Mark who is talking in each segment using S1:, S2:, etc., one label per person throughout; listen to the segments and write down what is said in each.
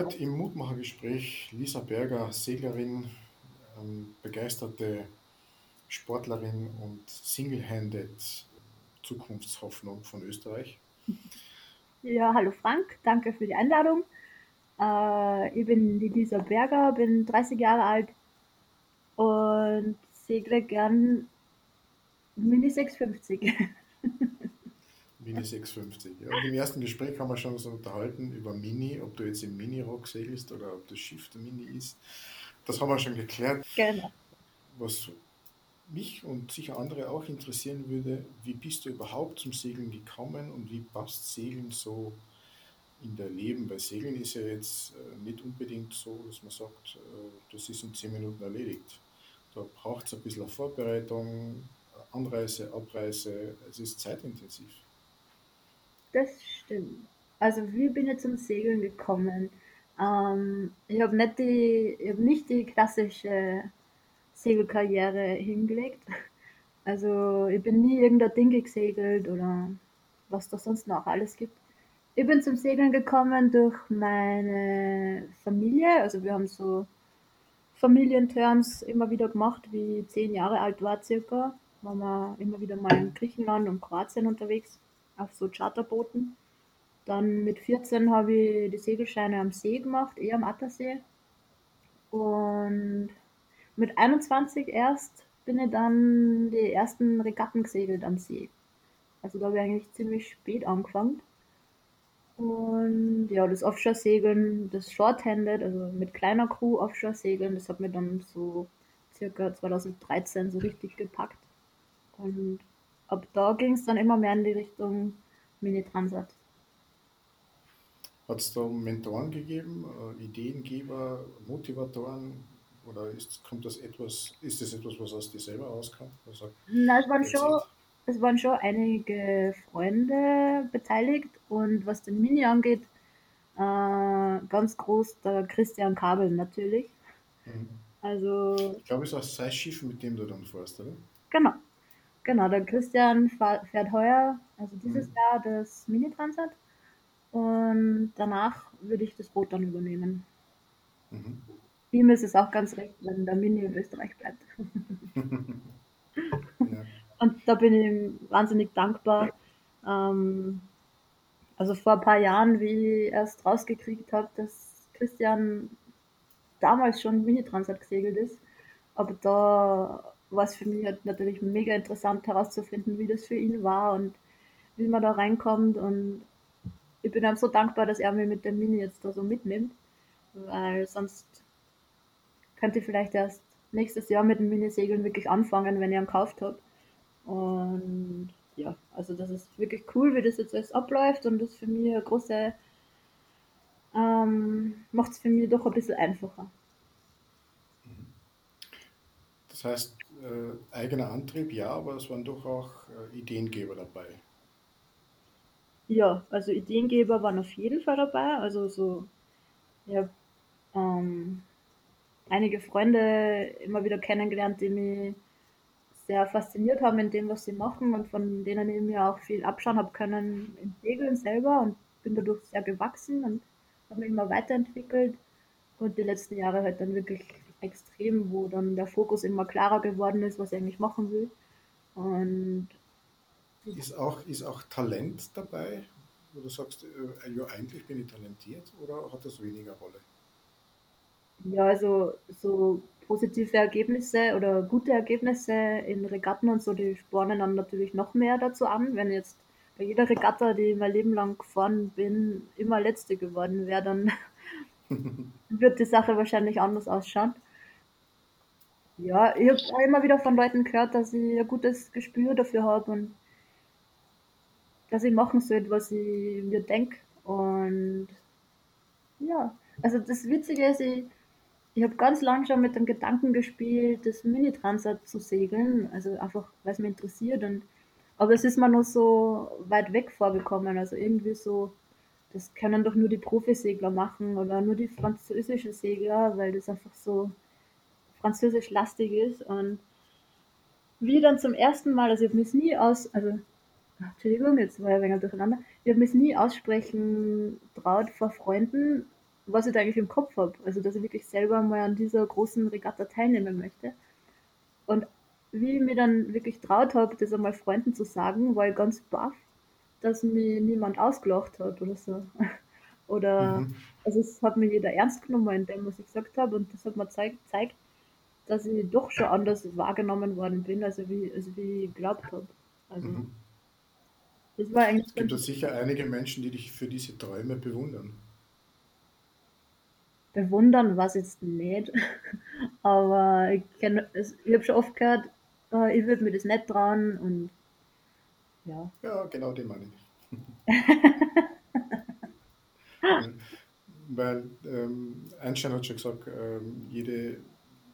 S1: Heute im Mutmachergespräch Lisa Berger, Seglerin, ähm, begeisterte Sportlerin und Single-Handed Zukunftshoffnung von Österreich.
S2: Ja, hallo Frank, danke für die Einladung. Äh, ich bin die Lisa Berger, bin 30 Jahre alt und segle gern Mini 650.
S1: Mini 650. Ja, und im ersten Gespräch haben wir schon so unterhalten über Mini, ob du jetzt im Mini-Rock segelst oder ob das Schiff der Mini ist. Das haben wir schon geklärt.
S2: Genau.
S1: Was mich und sicher andere auch interessieren würde, wie bist du überhaupt zum Segeln gekommen und wie passt Segeln so in dein Leben? Weil Segeln ist ja jetzt äh, nicht unbedingt so, dass man sagt, äh, das ist in zehn Minuten erledigt. Da braucht es ein bisschen Vorbereitung, Anreise, Abreise, es ist zeitintensiv.
S2: Das stimmt. Also wie bin ich zum Segeln gekommen? Ähm, ich habe nicht die, hab nicht die klassische Segelkarriere hingelegt. Also ich bin nie irgendein Ding gesegelt oder was da sonst noch alles gibt. Ich bin zum Segeln gekommen durch meine Familie. Also wir haben so Familienturns immer wieder gemacht, wie ich zehn Jahre alt war circa. Waren wir immer wieder mal in Griechenland und Kroatien unterwegs auf so Charterbooten. Dann mit 14 habe ich die Segelscheine am See gemacht, eher am Attersee. Und mit 21 erst bin ich dann die ersten Regatten gesegelt am See. Also da habe ich eigentlich ziemlich spät angefangen. Und ja, das Offshore-Segeln, das Shorthanded, also mit kleiner Crew Offshore-Segeln, das hat mir dann so circa 2013 so richtig gepackt. Und ab da ging es dann immer mehr in die Richtung Mini-Transat.
S1: Hat es da Mentoren gegeben, äh, Ideengeber, Motivatoren oder ist, kommt das etwas, ist das etwas, was aus dir selber rauskommt?
S2: Nein, es waren, schon, es waren schon einige Freunde beteiligt und was den Mini angeht, äh, ganz groß der Christian Kabel natürlich. Mhm. Also,
S1: ich glaube, es ist auch sein Schiff, mit dem du dann fährst, oder?
S2: Genau. Genau, der Christian fährt heuer, also dieses mhm. Jahr, das Mini-Transat. Und danach würde ich das Boot dann übernehmen. Mhm. Ihm ist es auch ganz recht, wenn der Mini in Österreich bleibt. ja. Und da bin ich ihm wahnsinnig dankbar. Ähm, also vor ein paar Jahren, wie ich erst rausgekriegt habe, dass Christian damals schon Mini-Transat gesegelt ist, aber da war es für mich halt natürlich mega interessant herauszufinden, wie das für ihn war und wie man da reinkommt. Und ich bin ihm so dankbar, dass er mich mit dem Mini jetzt da so mitnimmt, weil sonst könnte ich vielleicht erst nächstes Jahr mit dem Minisegeln wirklich anfangen, wenn ich ihn gekauft habe. Und ja, also das ist wirklich cool, wie das jetzt alles abläuft und das für mich eine große, ähm, macht es für mich doch ein bisschen einfacher.
S1: Das heißt, äh, eigener Antrieb, ja, aber es waren doch auch äh, Ideengeber dabei.
S2: Ja, also Ideengeber waren auf jeden Fall dabei. Also so, ja, ähm, einige Freunde immer wieder kennengelernt, die mich sehr fasziniert haben in dem, was sie machen und von denen ich mir auch viel abschauen habe können im Segeln selber und bin dadurch sehr gewachsen und habe mich immer weiterentwickelt und die letzten Jahre halt dann wirklich extrem, wo dann der Fokus immer klarer geworden ist, was ich eigentlich machen will. Und
S1: ist auch, ist auch Talent dabei, wo du sagst, äh, ja, eigentlich bin ich talentiert oder hat das weniger Rolle?
S2: Ja, also so positive Ergebnisse oder gute Ergebnisse in Regatten und so, die spornen dann natürlich noch mehr dazu an. Wenn jetzt bei jeder Regatta, die ich mein Leben lang gefahren bin, immer letzte geworden wäre, dann wird die Sache wahrscheinlich anders ausschauen. Ja, ich habe auch immer wieder von Leuten gehört, dass ich ein gutes Gespür dafür habe und dass ich machen sollte, was ich mir denke. Und ja, also das Witzige ist, ich, ich habe ganz lange schon mit dem Gedanken gespielt, das Mini-Transat zu segeln, also einfach, weil es mich interessiert. Und, aber es ist mir noch so weit weg vorgekommen, also irgendwie so, das können doch nur die Profisegler machen oder nur die französischen Segler, weil das einfach so französisch lastig ist. Und wie dann zum ersten Mal, also ich habe mich nie aus, also Entschuldigung, jetzt war ich ein wenig durcheinander, ich habe mich nie aussprechen traut vor Freunden, was ich da eigentlich im Kopf habe. Also, dass ich wirklich selber mal an dieser großen Regatta teilnehmen möchte. Und wie ich mir dann wirklich traut habe, das einmal Freunden zu sagen, war ich ganz baff, dass mir niemand ausgelacht hat oder so. Oder,
S1: Mhm.
S2: also es hat mir jeder ernst genommen in dem, was ich gesagt habe und das hat mir zeigt, zeigt, dass ich doch schon anders wahrgenommen worden bin, also wie, also wie ich geglaubt habe. Also
S1: Mhm.
S2: das war eigentlich
S1: Es gibt ja sicher einige Menschen, die dich für diese Träume bewundern.
S2: bewundern, was jetzt nicht. Aber ich kenn, es- ich habe schon oft gehört, äh, ich würde mir das nicht trauen und ja.
S1: Ja, genau die meine ich. Weil ähm, Einstein hat schon gesagt, ähm, jede,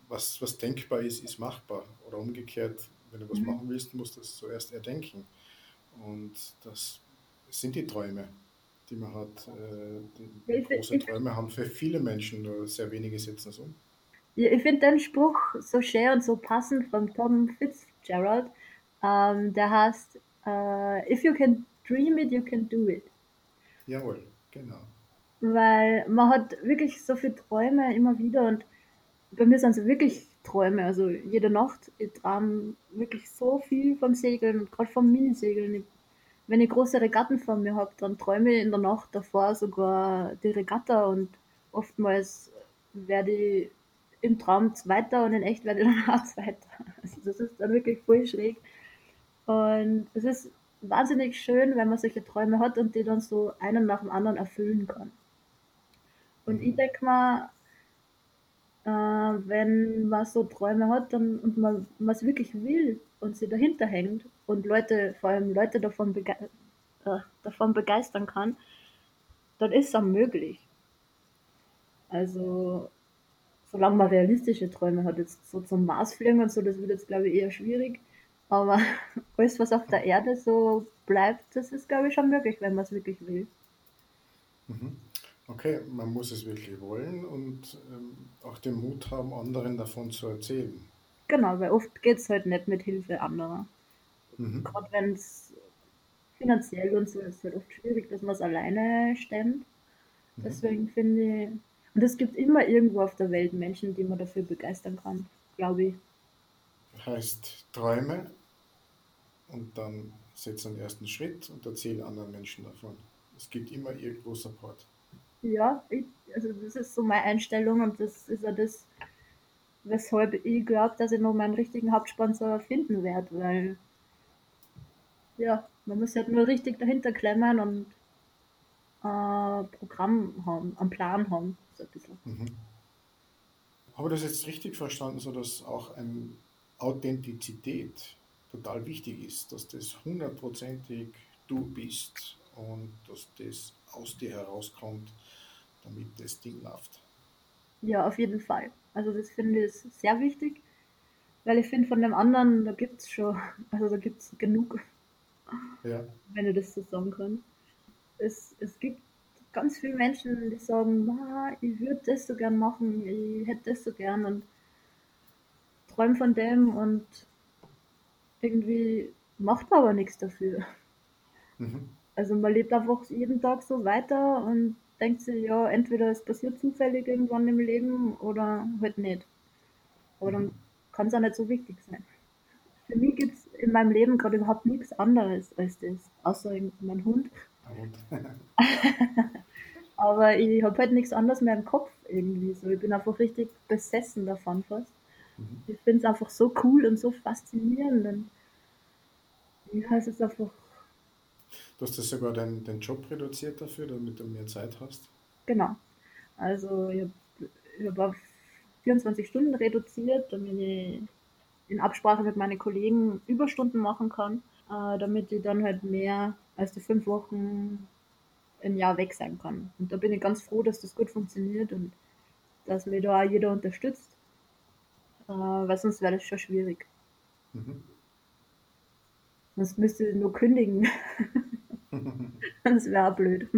S1: was, was denkbar ist, ist machbar. Oder umgekehrt, wenn du was
S2: Mhm.
S1: machen willst, musst du es zuerst erdenken. Und das sind die Träume, die man hat. Äh, die, große Träume haben für viele Menschen, nur sehr wenige setzen es um.
S2: ja, ich finde den Spruch so schön und so passend von Tom Fitzgerald. Ähm, der heißt, äh, If you can dream it, you can do it.
S1: Jawohl, genau.
S2: Weil man hat wirklich so viele Träume immer wieder und bei mir sind es wirklich Träume. Also jede Nacht, ich träume wirklich so viel vom Segeln gerade vom Minisegeln. Ich, wenn ich große Regatten vor mir habe, dann träume ich in der Nacht davor sogar die Regatta und oftmals werde ich im Traum Zweiter und in echt werde ich dann auch Zweiter. Also das ist dann wirklich voll schräg. Und es ist wahnsinnig schön, wenn man solche Träume hat und die dann so einen nach dem anderen erfüllen kann. Und ich
S1: Mhm.
S2: denke mal, äh, wenn man so Träume hat dann, und man es wirklich will und sie dahinter hängt und Leute, vor allem Leute davon, bege äh, davon begeistern kann, dann ist es auch möglich. Also, solange man realistische Träume hat, jetzt so zum Mars fliegen und so, das wird jetzt, glaube ich, eher schwierig. Aber alles, was auf der Erde so bleibt, das ist, glaube ich, schon möglich, wenn man es wirklich will.
S1: Mhm. Okay, man muss es wirklich wollen und ähm, auch den Mut haben, anderen davon zu erzählen.
S2: Genau, weil oft geht es halt nicht mit Hilfe anderer.
S1: Mhm.
S2: Gerade wenn es finanziell und so ist, halt oft schwierig, dass man es alleine stemmt.
S1: Mhm.
S2: Deswegen finde ich, und es gibt immer irgendwo auf der Welt Menschen, die man dafür begeistern kann, glaube ich.
S1: Heißt Träume und dann setz einen ersten Schritt und erzähl anderen Menschen davon. Es gibt immer irgendwo Support.
S2: Ja, ich, also das ist so meine Einstellung und das ist ja das, weshalb ich glaube, dass ich noch meinen richtigen Hauptsponsor finden werde, weil ja, man muss halt nur richtig dahinter klemmen und äh, Programm haben, einen Plan haben, so ein bisschen.
S1: Mhm. Habe ich das jetzt richtig verstanden, so dass auch eine Authentizität total wichtig ist, dass das hundertprozentig du bist und dass das aus dir herauskommt, damit das Ding läuft.
S2: Ja, auf jeden Fall. Also das finde ich sehr wichtig, weil ich finde, von dem anderen, da gibt es schon, also da gibt es genug,
S1: Ja.
S2: wenn ich das so sagen kann. Es, es gibt ganz viele Menschen, die sagen, "Ma, ich würde das so gern machen, ich hätte das so gern und träume von dem und irgendwie macht man aber nichts dafür.
S1: Mhm.
S2: Also man lebt einfach jeden Tag so weiter und denkt sich, ja, entweder es passiert zufällig irgendwann im Leben oder halt nicht. Aber dann kann es auch nicht so wichtig sein. Für mich gibt es in meinem Leben gerade überhaupt nichts anderes als das, außer mein Hund.
S1: Und
S2: Aber ich habe halt nichts anderes mehr im Kopf irgendwie. So, ich bin einfach richtig besessen davon fast.
S1: Mhm.
S2: Ich finde es einfach so cool und so faszinierend. Und ja, es ist einfach,
S1: Du hast das sogar deinen dein Job reduziert dafür, damit du mehr Zeit hast.
S2: genau. Also ich habe hab auf 24 Stunden reduziert, damit ich in Absprache mit meinen Kollegen Überstunden machen kann, äh, damit ich dann halt mehr als die fünf Wochen im Jahr weg sein kann. Und da bin ich ganz froh, dass das gut funktioniert und dass mir da auch jeder unterstützt, äh, weil sonst wäre das schon schwierig.
S1: Mhm.
S2: Sonst müsste ich nur kündigen. das wäre auch blöd.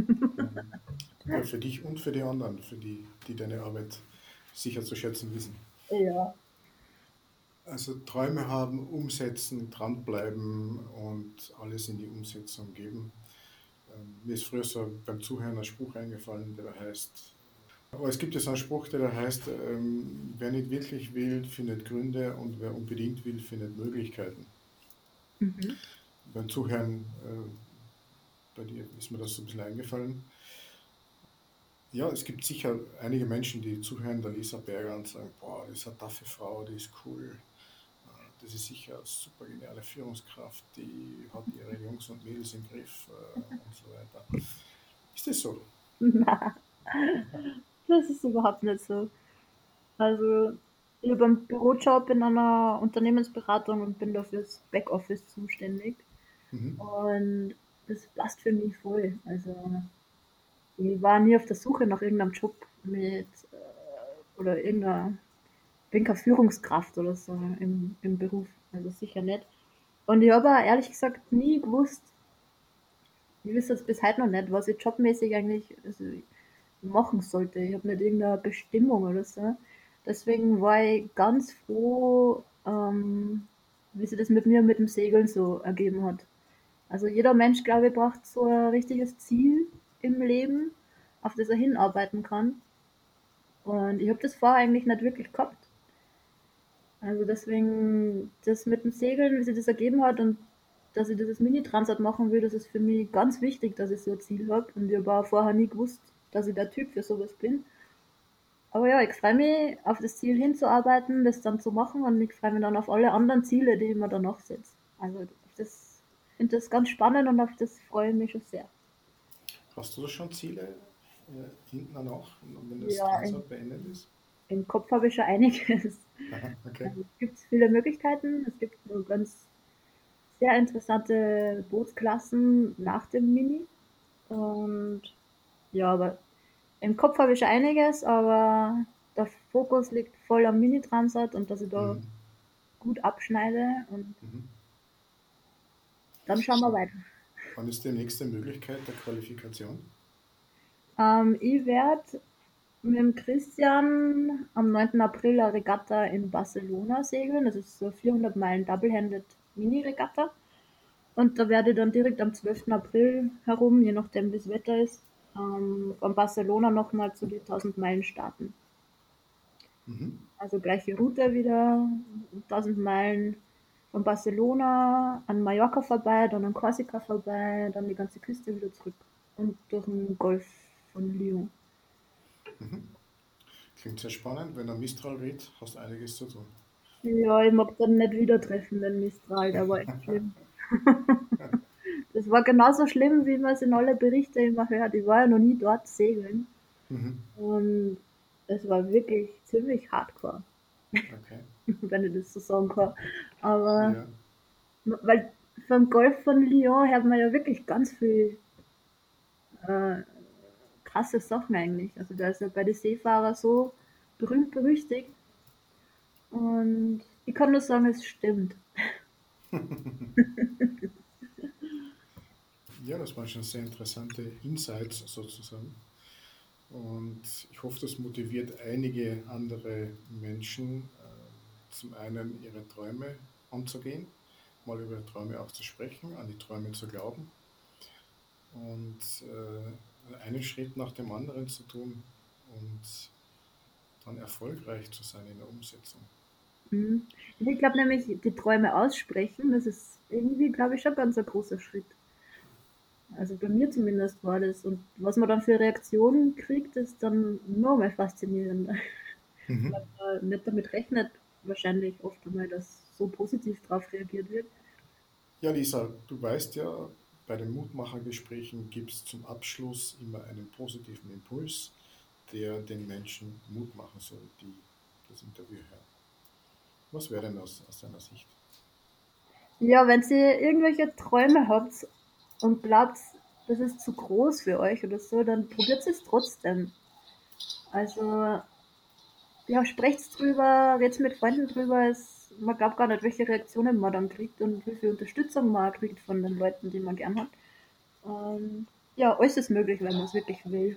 S1: Ja, für dich und für die anderen, für die, die deine Arbeit sicher zu schätzen wissen.
S2: ja,
S1: Also Träume haben, umsetzen, dranbleiben und alles in die Umsetzung geben. Ähm, Mir ist früher so beim Zuhören ein Spruch eingefallen, der heißt, Aber es gibt ja so einen Spruch, der da heißt, ähm, wer nicht wirklich will, findet Gründe und wer unbedingt will, findet Möglichkeiten. Mhm. Beim Zuhören, äh, bei dir ist mir das so ein bisschen eingefallen. Ja, es gibt sicher einige Menschen, die zuhören der Lisa Berger und sagen, boah, das ist eine taffe Frau, die ist cool. Äh, das ist sicher eine super geniale Führungskraft, die hat ihre Jungs und Mädels im Griff äh, und so weiter. Ist das so?
S2: Nein, das ist überhaupt nicht so. Also, ich habe einen Bürojob in einer Unternehmensberatung und bin dafür das Backoffice zuständig. Mhm. Und das passt für mich voll. Also, ich war nie auf der Suche nach irgendeinem Job mit äh, oder irgendeiner, bin keine Führungskraft oder so im, im Beruf, also sicher nicht. Und ich habe ehrlich gesagt nie gewusst, ich weiß das bis heute noch nicht, was ich jobmäßig eigentlich also machen sollte. Ich habe nicht irgendeine Bestimmung oder so. Deswegen war ich ganz froh, ähm, wie sich das mit mir mit dem Segeln so ergeben hat. Also jeder Mensch, glaube ich, braucht so ein richtiges Ziel im Leben, auf das er hinarbeiten kann. Und ich habe das vorher eigentlich nicht wirklich gehabt. Also deswegen, das mit dem Segeln, wie sich das ergeben hat und dass ich dieses Mini-Transat machen will, das ist für mich ganz wichtig, dass ich so ein Ziel habe. Und ich habe vorher nie gewusst, dass ich der Typ für sowas bin. Aber ja, ich freue mich, auf das Ziel hinzuarbeiten, das dann zu machen und ich freue mich dann auf alle anderen Ziele, die ich mir danach setze. Also finde das ganz spannend und auf das freue ich mich schon sehr.
S1: Hast du da schon Ziele äh, hinten danach, wenn das ja, Transat beendet ist?
S2: Im Kopf habe ich schon einiges. Aha, okay. Also, es gibt viele Möglichkeiten. Es gibt so ganz sehr interessante Bootsklassen nach dem Mini. Und ja, aber im Kopf habe ich schon einiges, aber der Fokus liegt voll am Mini-Transat und dass ich da mhm. gut abschneide und mhm. Dann schauen wir weiter.
S1: Wann ist die nächste Möglichkeit der Qualifikation?
S2: Ähm, ich werde mit dem Christian am 9. April eine Regatta in Barcelona segeln. Das ist so 400 Meilen Double-Handed Mini-Regatta. Und da werde ich dann direkt am 12. April herum, je nachdem wie das Wetter ist, ähm, von Barcelona nochmal zu den 1000 Meilen starten. Mhm. Also gleiche Route wieder, 1000 Meilen von Barcelona an Mallorca vorbei, dann an Korsika vorbei, dann die ganze Küste wieder zurück und durch den Golf von Lyon.
S1: Mhm. Klingt sehr spannend. Wenn er Mistral redet, hast du einiges zu tun.
S2: Ja, ich mag dann nicht wieder treffen, den Mistral, der war echt schlimm. das war genauso schlimm, wie man es in alle Berichte immer hört. Ich war ja noch nie dort segeln. Mhm. Und es war wirklich ziemlich hardcore. Okay. Wenn ich das so sagen kann. Aber ja. weil vom Golf von Lyon hört man ja wirklich ganz viel äh, krasse Sachen eigentlich. Also da ist ja bei den Seefahrern so berühmt berüchtigt. Und ich kann nur sagen, es stimmt.
S1: ja, das waren schon sehr interessante Insights sozusagen. Und ich hoffe, das motiviert einige andere Menschen, zum einen ihre Träume anzugehen, mal über Träume auch zu sprechen, an die Träume zu glauben und äh, einen Schritt nach dem anderen zu tun und dann erfolgreich zu sein in der Umsetzung.
S2: Mhm. Ich glaube nämlich, die Träume aussprechen, das ist irgendwie, glaube ich, schon ganz ein großer Schritt. Also bei mir zumindest war das. Und was man dann für Reaktionen kriegt, ist dann noch mal faszinierender. Mhm. Weil man nicht damit rechnet, wahrscheinlich oft einmal, dass so positiv darauf reagiert wird.
S1: Ja, Lisa, du weißt ja, bei den Mutmachergesprächen gibt es zum Abschluss immer einen positiven Impuls, der den Menschen Mut machen soll, die das Interview hören. Was wäre denn aus, aus deiner Sicht?
S2: Ja, wenn ihr irgendwelche Träume habt und glaubt, das ist zu groß für euch oder so, dann probiert es trotzdem. Also, ja, sprecht drüber, redet mit Freunden drüber. Es, man glaubt gar nicht, welche Reaktionen man dann kriegt und wie viel Unterstützung man kriegt von den Leuten, die man gern hat. Und ja, alles ist möglich, wenn man es wirklich will.